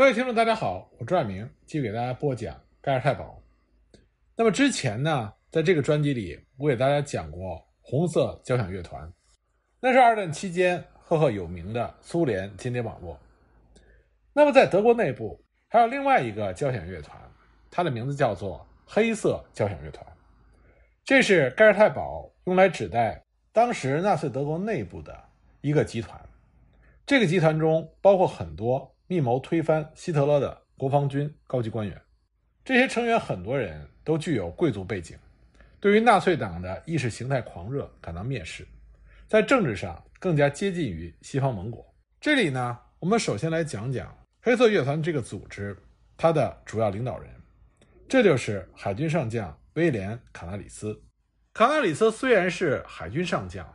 各位听众，大家好，我朱爱明继续给大家播讲盖尔太保。那么之前呢，在这个专辑里，我给大家讲过红色交响乐团，那是二战期间赫赫有名的苏联间谍网络。那么在德国内部还有另外一个交响乐团，它的名字叫做黑色交响乐团，这是盖尔太保用来指代当时纳粹德国内部的一个集团。这个集团中包括很多。密谋推翻希特勒的国防军高级官员，这些成员很多人都具有贵族背景，对于纳粹党的意识形态狂热感到蔑视，在政治上更加接近于西方盟国。这里呢，我们首先来讲讲黑色乐团这个组织，它的主要领导人，这就是海军上将威廉·卡纳里斯。卡纳里斯虽然是海军上将，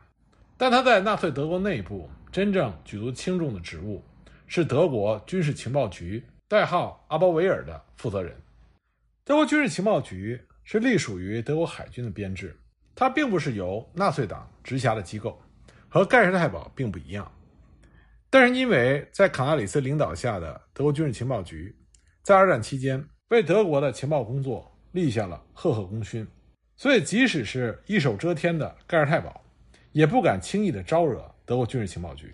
但他在纳粹德国内部真正举足轻重的职务。是德国军事情报局代号阿波维尔的负责人。德国军事情报局是隶属于德国海军的编制，它并不是由纳粹党直辖的机构，和盖世太保并不一样。但是因为在卡纳里斯领导下的德国军事情报局，在二战期间为德国的情报工作立下了赫赫功勋，所以即使是一手遮天的盖世太保，也不敢轻易的招惹德国军事情报局。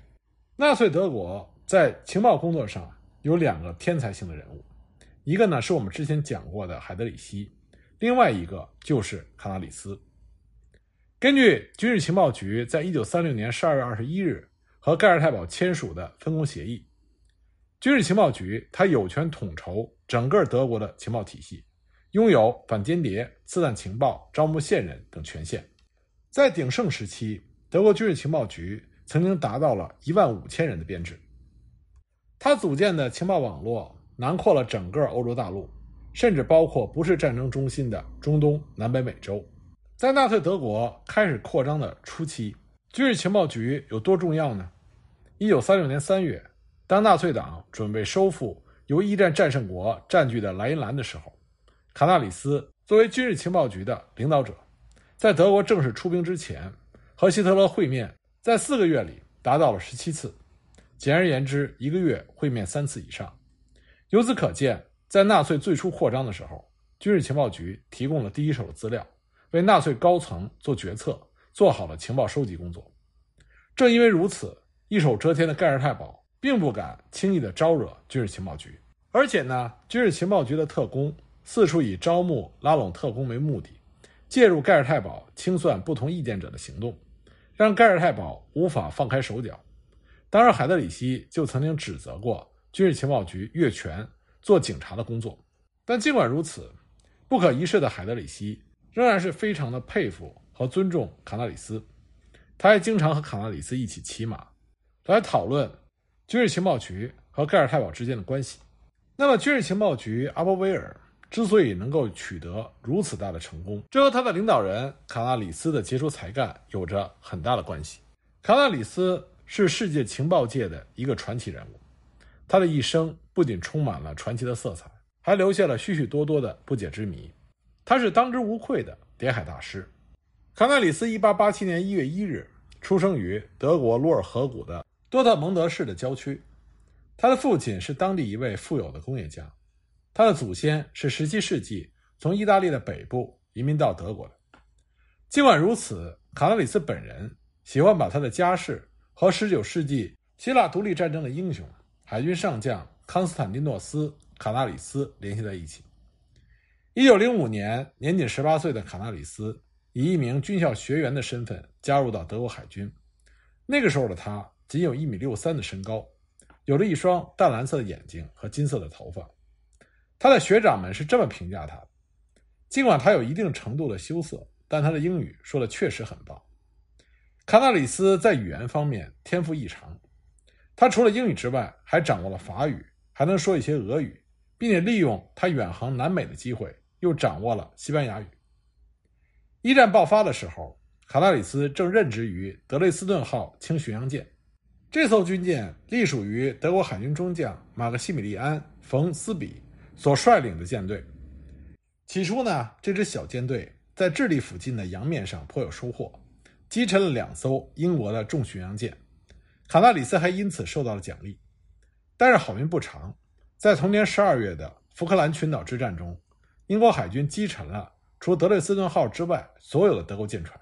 纳粹德国。在情报工作上有两个天才性的人物，一个呢是我们之前讲过的海德里希，另外一个就是卡纳里斯。根据军事情报局在一九三六年十二月二十一日和盖尔太保签署的分工协议，军事情报局它有权统筹整个德国的情报体系，拥有反间谍、刺探情报、招募线人等权限。在鼎盛时期，德国军事情报局曾经达到了一万五千人的编制。他组建的情报网络囊括了整个欧洲大陆，甚至包括不是战争中心的中东、南北美洲。在纳粹德国开始扩张的初期，军事情报局有多重要呢？一九三六年三月，当纳粹党准备收复由一战战胜国占据的莱茵兰的时候，卡纳里斯作为军事情报局的领导者，在德国正式出兵之前，和希特勒会面，在四个月里达到了十七次。简而言之，一个月会面三次以上。由此可见，在纳粹最初扩张的时候，军事情报局提供了第一手的资料，为纳粹高层做决策做好了情报收集工作。正因为如此，一手遮天的盖尔太保并不敢轻易的招惹军事情报局。而且呢，军事情报局的特工四处以招募、拉拢特工为目的，介入盖尔太保清算不同意见者的行动，让盖尔太保无法放开手脚。当然，海德里希就曾经指责过军事情报局越权做警察的工作。但尽管如此，不可一世的海德里希仍然是非常的佩服和尊重卡纳里斯。他还经常和卡纳里斯一起骑马，来讨论军事情报局和盖尔太保之间的关系。那么，军事情报局阿波威尔之所以能够取得如此大的成功，这和他的领导人卡纳里斯的杰出才干有着很大的关系。卡纳里斯。是世界情报界的一个传奇人物，他的一生不仅充满了传奇的色彩，还留下了许许多多的不解之谜。他是当之无愧的谍海大师。卡纳里斯1887年1月1日出生于德国鲁尔河谷的多特蒙德市的郊区，他的父亲是当地一位富有的工业家，他的祖先是17世纪从意大利的北部移民到德国的。尽管如此，卡纳里斯本人喜欢把他的家世。和19世纪希腊独立战争的英雄海军上将康斯坦丁诺斯·卡纳里斯联系在一起。1905年，年仅18岁的卡纳里斯以一名军校学员的身份加入到德国海军。那个时候的他仅有一米六三的身高，有着一双淡蓝色的眼睛和金色的头发。他的学长们是这么评价他的：尽管他有一定程度的羞涩，但他的英语说的确实很棒。卡纳里斯在语言方面天赋异常，他除了英语之外，还掌握了法语，还能说一些俄语，并且利用他远航南美的机会，又掌握了西班牙语。一战爆发的时候，卡纳里斯正任职于德累斯顿号轻巡洋舰，这艘军舰隶属于德国海军中将马克西米利安·冯·斯比所率领的舰队。起初呢，这支小舰队在智利附近的洋面上颇有收获。击沉了两艘英国的重巡洋舰，卡纳里斯还因此受到了奖励。但是好运不长，在同年十二月的福克兰群岛之战中，英国海军击沉了除德累斯顿号之外所有的德国舰船。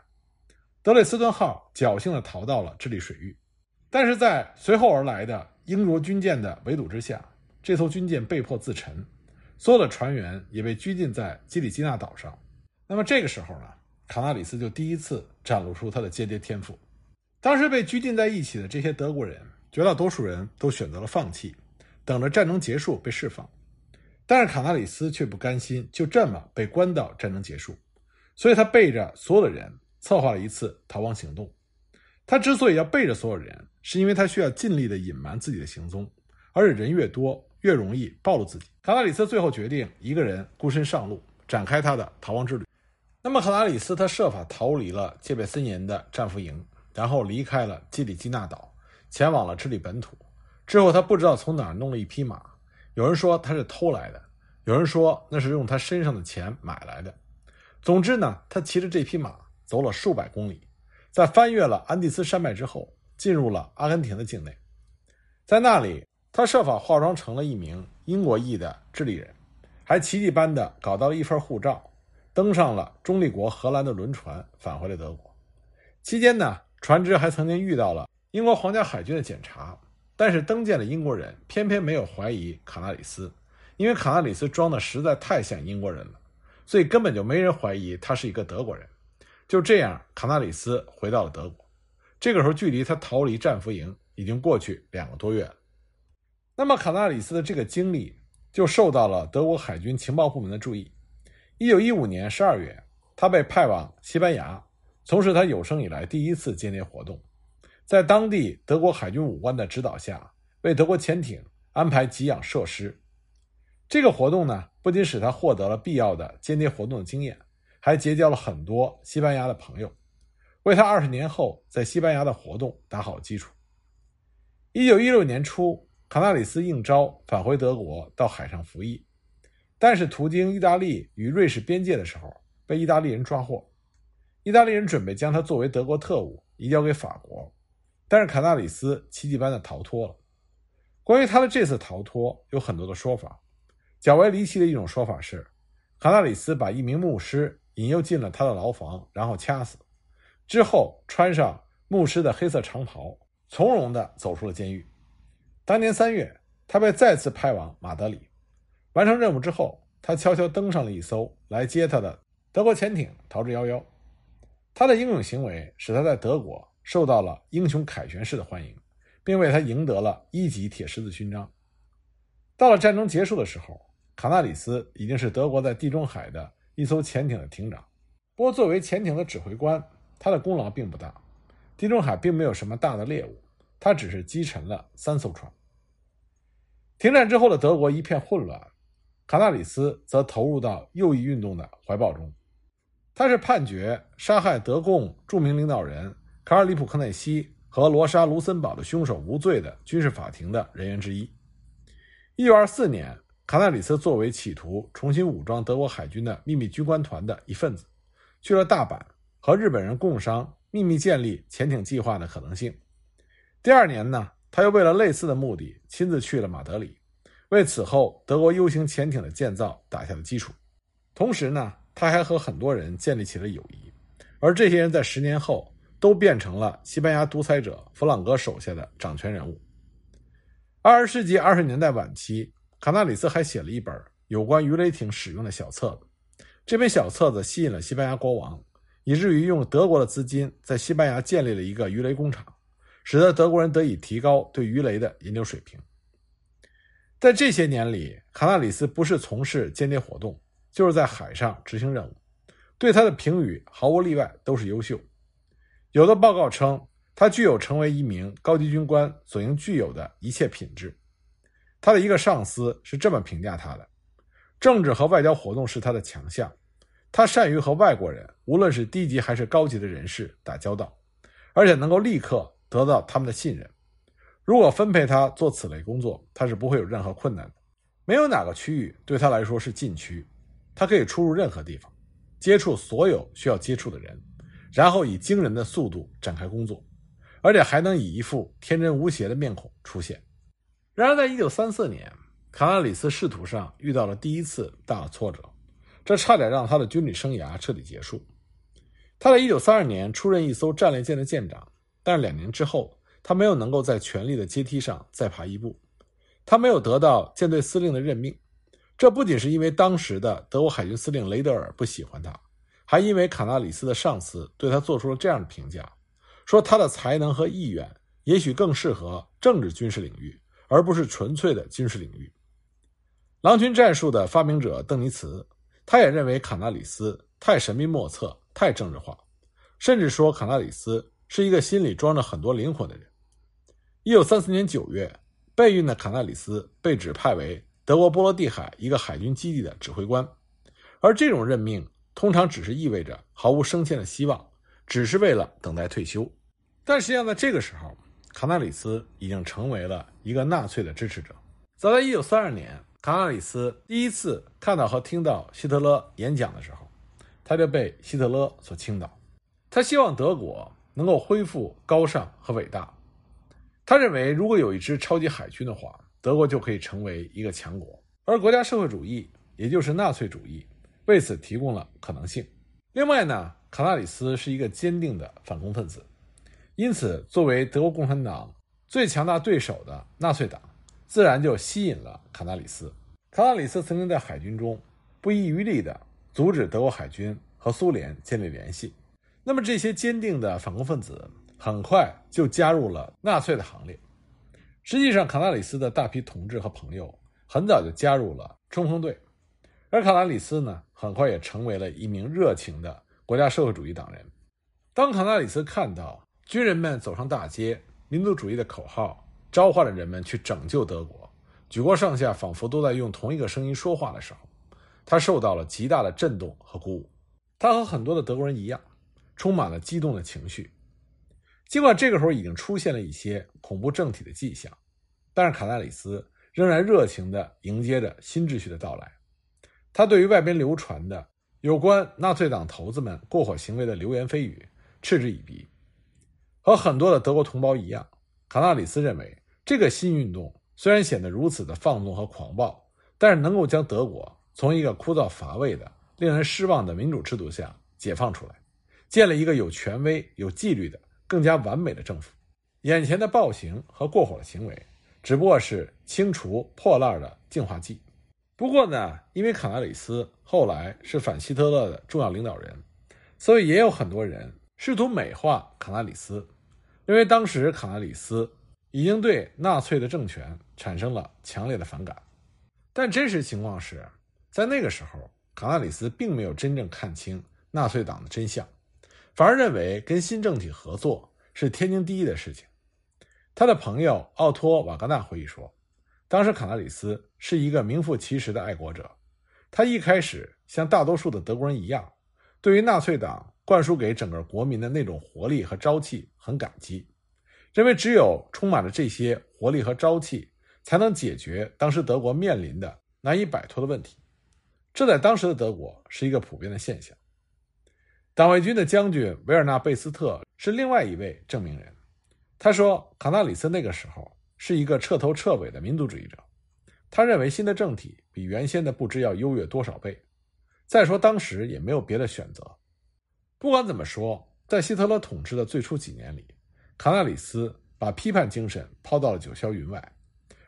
德累斯顿号侥幸地逃到了智利水域，但是在随后而来的英国军舰的围堵之下，这艘军舰被迫自沉，所有的船员也被拘禁在基里基纳岛上。那么这个时候呢，卡纳里斯就第一次展露出他的间谍天赋。当时被拘禁在一起的这些德国人，绝大多数人都选择了放弃，等着战争结束被释放。但是卡纳里斯却不甘心就这么被关到战争结束，所以他背着所有的人。策划了一次逃亡行动。他之所以要背着所有人，是因为他需要尽力的隐瞒自己的行踪，而且人越多，越容易暴露自己。卡纳里斯最后决定一个人孤身上路，展开他的逃亡之旅。那么，克拉里斯他设法逃离了戒备森严的战俘营，然后离开了基里基纳岛，前往了智利本土。之后，他不知道从哪儿弄了一匹马，有人说他是偷来的，有人说那是用他身上的钱买来的。总之呢，他骑着这匹马。走了数百公里，在翻越了安第斯山脉之后，进入了阿根廷的境内。在那里，他设法化妆成了一名英国裔的智利人，还奇迹般的搞到了一份护照，登上了中立国荷兰的轮船，返回了德国。期间呢，船只还曾经遇到了英国皇家海军的检查，但是登舰的英国人偏偏没有怀疑卡纳里斯，因为卡纳里斯装的实在太像英国人了，所以根本就没人怀疑他是一个德国人。就这样，卡纳里斯回到了德国。这个时候，距离他逃离战俘营已经过去两个多月了。那么，卡纳里斯的这个经历就受到了德国海军情报部门的注意。一九一五年十二月，他被派往西班牙，从事他有生以来第一次间谍活动，在当地德国海军武官的指导下，为德国潜艇安排给养设施。这个活动呢，不仅使他获得了必要的间谍活动的经验。还结交了很多西班牙的朋友，为他二十年后在西班牙的活动打好基础。一九一六年初，卡纳里斯应召返回德国到海上服役，但是途经意大利与瑞士边界的时候被意大利人抓获。意大利人准备将他作为德国特务移交给法国，但是卡纳里斯奇迹般的逃脱了。关于他的这次逃脱有很多的说法，较为离奇的一种说法是，卡纳里斯把一名牧师。引诱进了他的牢房，然后掐死，之后穿上牧师的黑色长袍，从容地走出了监狱。当年三月，他被再次派往马德里，完成任务之后，他悄悄登上了一艘来接他的德国潜艇，逃之夭夭。他的英勇行为使他在德国受到了英雄凯旋式的欢迎，并为他赢得了一级铁十字勋章。到了战争结束的时候，卡纳里斯已经是德国在地中海的。一艘潜艇的艇长，不过作为潜艇的指挥官，他的功劳并不大。地中海并没有什么大的猎物，他只是击沉了三艘船。停战之后的德国一片混乱，卡纳里斯则投入到右翼运动的怀抱中。他是判决杀害德共著名领导人卡尔·里普克内西和罗莎·卢森堡的凶手无罪的军事法庭的人员之一。一九二四年。卡纳里斯作为企图重新武装德国海军的秘密军官团的一份子，去了大阪，和日本人共商秘密建立潜艇计划的可能性。第二年呢，他又为了类似的目的亲自去了马德里，为此后德国 U 型潜艇的建造打下了基础。同时呢，他还和很多人建立起了友谊，而这些人在十年后都变成了西班牙独裁者弗朗哥手下的掌权人物。二十世纪二十年代晚期。卡纳里斯还写了一本有关鱼雷艇使用的小册子，这本小册子吸引了西班牙国王，以至于用德国的资金在西班牙建立了一个鱼雷工厂，使得德国人得以提高对鱼雷的研究水平。在这些年里，卡纳里斯不是从事间谍活动，就是在海上执行任务，对他的评语毫无例外都是优秀。有的报告称，他具有成为一名高级军官所应具有的一切品质。他的一个上司是这么评价他的：政治和外交活动是他的强项，他善于和外国人，无论是低级还是高级的人士打交道，而且能够立刻得到他们的信任。如果分配他做此类工作，他是不会有任何困难的。没有哪个区域对他来说是禁区，他可以出入任何地方，接触所有需要接触的人，然后以惊人的速度展开工作，而且还能以一副天真无邪的面孔出现。然而，在一九三四年，卡纳里斯仕途上遇到了第一次大的挫折，这差点让他的军旅生涯彻底结束。他在一九三二年出任一艘战列舰的舰长，但是两年之后，他没有能够在权力的阶梯上再爬一步。他没有得到舰队司令的任命，这不仅是因为当时的德国海军司令雷德尔不喜欢他，还因为卡纳里斯的上司对他做出了这样的评价，说他的才能和意愿也许更适合政治军事领域，而不是纯粹的军事领域。狼群战术的发明者邓尼茨，他也认为卡纳里斯太神秘莫测。太政治化，甚至说卡纳里斯是一个心里装着很多灵魂的人。一九三四年九月，备孕的卡纳里斯被指派为德国波罗的海一个海军基地的指挥官，而这种任命通常只是意味着毫无升迁的希望，只是为了等待退休。但实际上，在这个时候，卡纳里斯已经成为了一个纳粹的支持者。早在一九三二年，卡纳里斯第一次看到和听到希特勒演讲的时候。他就被希特勒所倾倒，他希望德国能够恢复高尚和伟大。他认为，如果有一支超级海军的话，德国就可以成为一个强国，而国家社会主义，也就是纳粹主义，为此提供了可能性。另外呢，卡纳里斯是一个坚定的反共分子，因此，作为德国共产党最强大对手的纳粹党，自然就吸引了卡纳里斯。卡纳里斯曾经在海军中不遗余力地。阻止德国海军和苏联建立联系，那么这些坚定的反共分子很快就加入了纳粹的行列。实际上，卡纳里斯的大批同志和朋友很早就加入了冲锋队，而卡纳里斯呢，很快也成为了一名热情的国家社会主义党人。当卡纳里斯看到军人们走上大街，民族主义的口号召唤着人们去拯救德国，举国上下仿佛都在用同一个声音说话的时候。他受到了极大的震动和鼓舞，他和很多的德国人一样，充满了激动的情绪。尽管这个时候已经出现了一些恐怖政体的迹象，但是卡纳里斯仍然热情地迎接着新秩序的到来。他对于外边流传的有关纳粹党头子们过火行为的流言蜚语嗤之以鼻。和很多的德国同胞一样，卡纳里斯认为这个新运动虽然显得如此的放纵和狂暴，但是能够将德国。从一个枯燥乏味的、令人失望的民主制度下解放出来，建立一个有权威、有纪律的、更加完美的政府。眼前的暴行和过火的行为，只不过是清除破烂的净化剂。不过呢，因为卡纳里斯后来是反希特勒的重要领导人，所以也有很多人试图美化卡纳里斯，认为当时卡纳里斯已经对纳粹的政权产生了强烈的反感。但真实情况是。在那个时候，卡纳里斯并没有真正看清纳粹党的真相，反而认为跟新政体合作是天经地义的事情。他的朋友奥托·瓦格纳回忆说，当时卡纳里斯是一个名副其实的爱国者。他一开始像大多数的德国人一样，对于纳粹党灌输给整个国民的那种活力和朝气很感激，认为只有充满了这些活力和朝气，才能解决当时德国面临的难以摆脱的问题。这在当时的德国是一个普遍的现象。党卫军的将军维尔纳·贝斯特是另外一位证明人。他说，卡纳里斯那个时候是一个彻头彻尾的民族主义者。他认为新的政体比原先的不知要优越多少倍。再说，当时也没有别的选择。不管怎么说，在希特勒统治的最初几年里，卡纳里斯把批判精神抛到了九霄云外，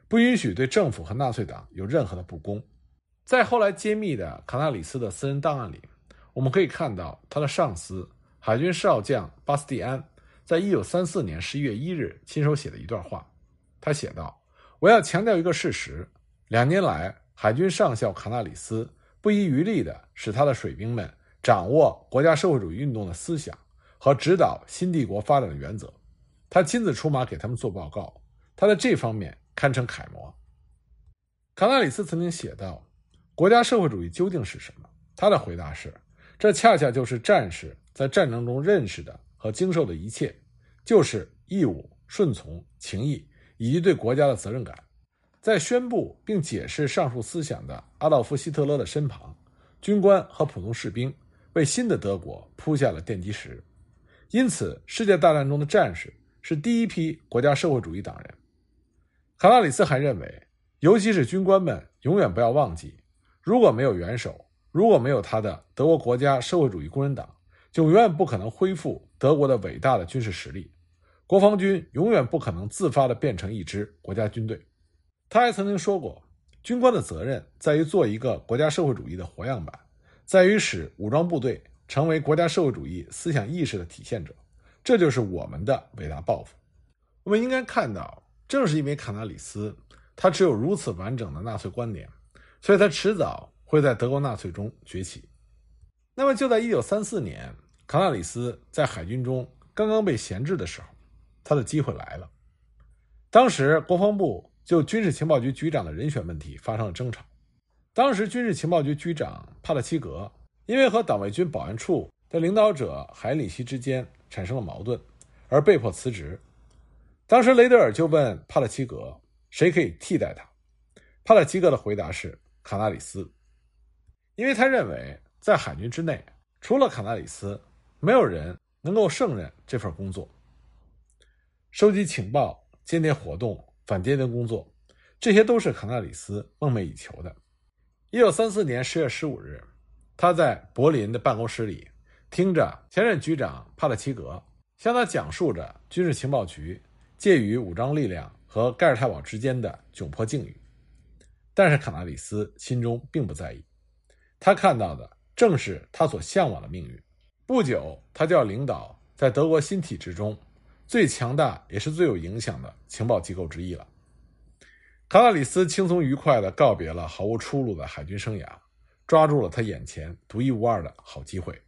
不允许对政府和纳粹党有任何的不公。在后来揭秘的卡纳里斯的私人档案里，我们可以看到他的上司海军少将巴斯蒂安，在一九三四年十一月一日亲手写的一段话。他写道：“我要强调一个事实，两年来，海军上校卡纳里斯不遗余力地使他的水兵们掌握国家社会主义运动的思想和指导新帝国发展的原则。他亲自出马给他们做报告，他在这方面堪称楷模。”卡纳里斯曾经写道。国家社会主义究竟是什么？他的回答是：这恰恰就是战士在战争中认识的和经受的一切，就是义务、顺从、情义以及对国家的责任感。在宣布并解释上述思想的阿道夫·希特勒的身旁，军官和普通士兵为新的德国铺下了奠基石。因此，世界大战中的战士是第一批国家社会主义党人。卡拉里斯还认为。尤其是军官们永远不要忘记，如果没有元首，如果没有他的德国国家社会主义工人党，就永远不可能恢复德国的伟大的军事实力。国防军永远不可能自发地变成一支国家军队。他还曾经说过，军官的责任在于做一个国家社会主义的活样板，在于使武装部队成为国家社会主义思想意识的体现者。这就是我们的伟大抱负。我们应该看到，正是因为卡纳里斯他持有如此完整的纳粹观点，所以他迟早会在德国纳粹中崛起。那么，就在1934年，卡纳里斯在海军中刚刚被闲置的时候。他的机会来了。当时国防部就军事情报局局长的人选问题发生了争吵。当时军事情报局局长帕特奇格因为和党卫军保安处的领导者海里希之间产生了矛盾，而被迫辞职。当时雷德尔就问帕特奇格谁可以替代他。帕特奇格的回答是卡纳里斯，因为他认为在海军之内，除了卡纳里斯，没有人能够胜任这份工作。收集情报、间谍活动、反间谍工作，这些都是卡纳里斯梦寐以求的。一九三四年十月十五日，他在柏林的办公室里，听着前任局长帕特奇格向他讲述着军事情报局介于武装力量和盖尔泰堡之间的窘迫境遇。但是卡纳里斯心中并不在意，他看到的正是他所向往的命运。不久，他就要领导在德国新体制中。最强大也是最有影响的情报机构之一了。卡纳里斯轻松愉快地告别了毫无出路的海军生涯，抓住了他眼前独一无二的好机会。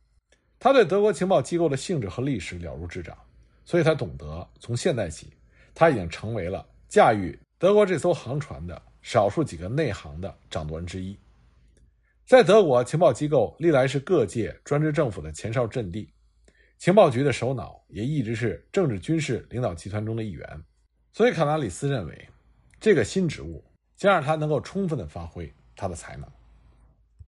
他对德国情报机构的性质和历史了如指掌，所以他懂得从现在起，他已经成为了驾驭德国这艘航船的少数几个内行的掌舵人之一。在德国，情报机构历来是各界专制政府的前哨阵地。情报局的首脑也一直是政治军事领导集团中的一员，所以卡纳里斯认为，这个新职务将让他能够充分的发挥他的才能。